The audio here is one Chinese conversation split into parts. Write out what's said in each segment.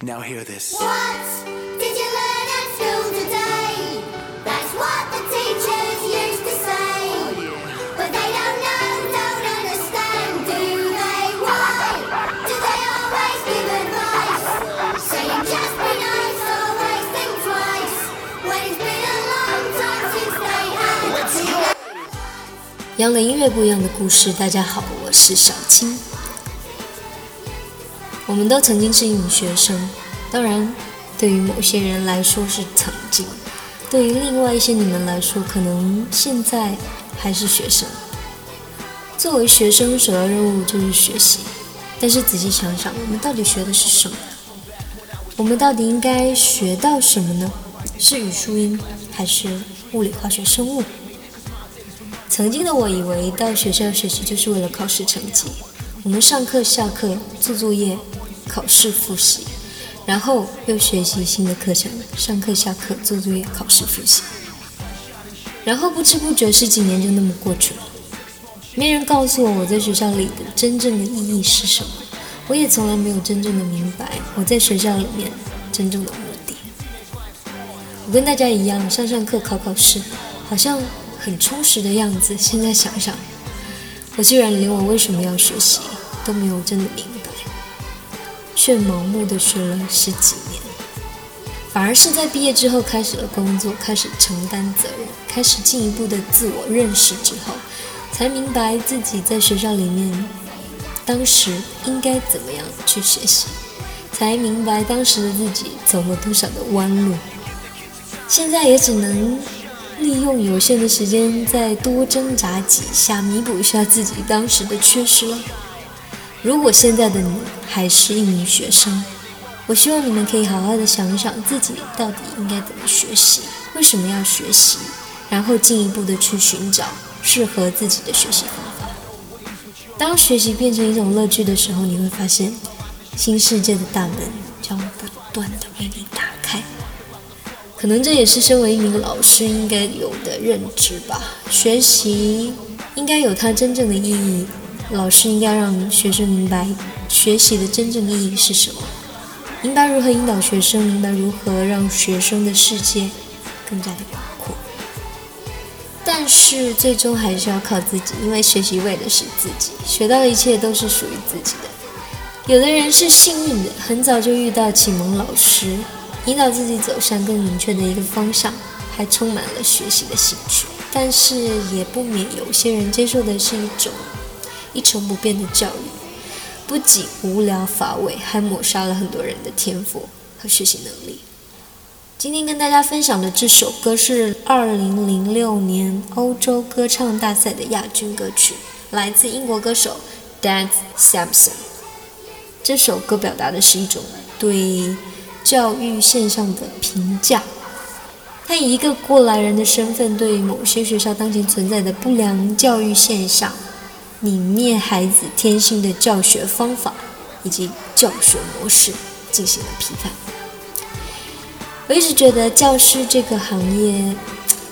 Now hear this. What did you learn at school today? That's what the teachers used to say. But they don't know, don't understand, do they? Why do they always give advice? Saying just be nice, always think twice. When it's been a long time since they had a teacher. 一样的音乐，不一样的故事。大家好，我是小青。我们都曾经是一名学生，当然，对于某些人来说是曾经，对于另外一些你们来说，可能现在还是学生。作为学生，首要任务就是学习。但是仔细想想，我们到底学的是什么？我们到底应该学到什么呢？是语数英，还是物理、化学、生物？曾经的我以为到学校学习就是为了考试成绩，我们上课、下课做作业、考试复习，然后又学习新的课程，上课、下课做作业、考试复习，然后不知不觉十几年就那么过去了。没人告诉我我在学校里的真正的意义是什么，我也从来没有真正的明白我在学校里面真正的目的。我跟大家一样，上上课、考考试，好像很充实的样子。现在想想，我居然连我为什么要学习都没有真的明白，却盲目的学了十几年。反而是在毕业之后开始了工作，开始承担责任，开始进一步的自我认识之后，才明白自己在学校里面当时应该怎么样去学习，才明白当时的自己走了多少的弯路。现在也只能利用有限的时间，再多挣扎几下，弥补一下自己当时的缺失了。如果现在的你还是一名学生，我希望你们可以好好的想一想自己到底应该怎么学习，为什么要学习，然后进一步的去寻找适合自己的学习方法。当学习变成一种乐趣的时候，你会发现新世界的大门将不断的为你打开。可能这也是身为一名老师应该有的认知吧。学习应该有它真正的意义，老师应该让学生明白学习的真正意义是什么，明白如何引导学生，明白如何让学生的世界更加的广阔。但是最终还是要靠自己，因为学习为的是自己，学到的一切都是属于自己的。有的人是幸运的，很早就遇到启蒙老师。引导自己走向更明确的一个方向，还充满了学习的兴趣。但是也不免有些人接受的是一种一成不变的教育，不仅无聊乏味，还抹杀了很多人的天赋和学习能力。今天跟大家分享的这首歌是2006年欧洲歌唱大赛的亚军歌曲，来自英国歌手 Dan Sampson。这首歌表达的是一种对。教育现象的评价，他以一个过来人的身份，对某些学校当前存在的不良教育现象、泯灭孩子天性的教学方法以及教学模式进行了批判。我一直觉得教师这个行业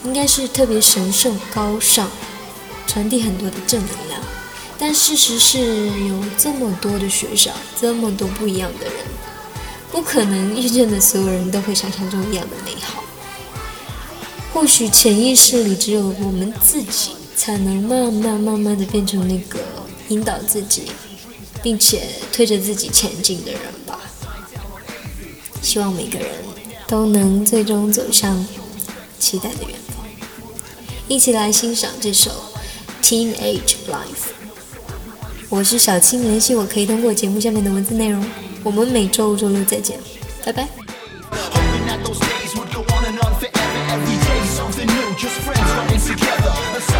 应该是特别神圣高尚，传递很多的正能量，但事实是有这么多的学校，这么多不一样的人。不可能遇见的所有人都会想象中一样的美好。或许潜意识里只有我们自己，才能慢慢慢慢的变成那个引导自己，并且推着自己前进的人吧。希望每个人都能最终走向期待的远方。一起来欣赏这首《Teenage Life》。我是小青，联系我可以通过节目下面的文字内容。我们每周五、周六再见，拜拜。Just friends together.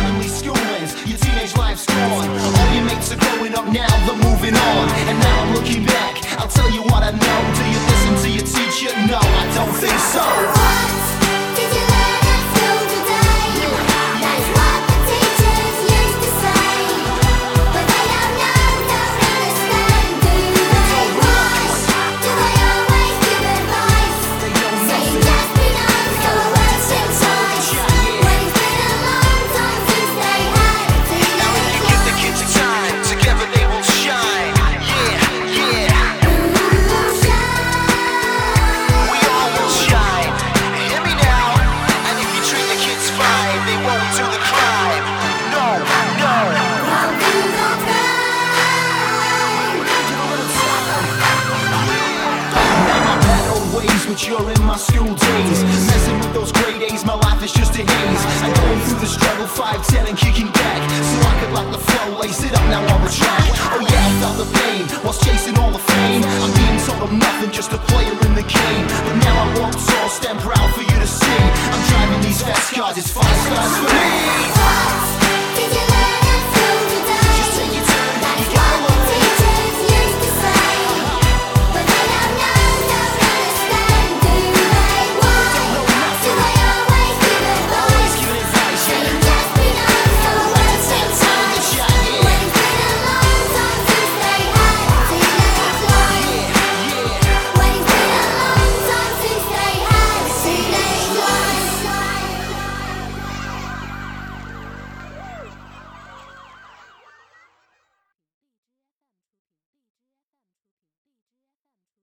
I'll tell you what I know. Do you listen to your teacher? No, I don't think so. You're in my school days. Messing with those grade A's, my life is just a haze. I'm going through the struggle, 5'10 and kicking back. So I could like the flow, lace it up now on the track. Oh yeah, I felt the pain, whilst chasing all the fame. I'm being told I'm nothing, just a player in the game.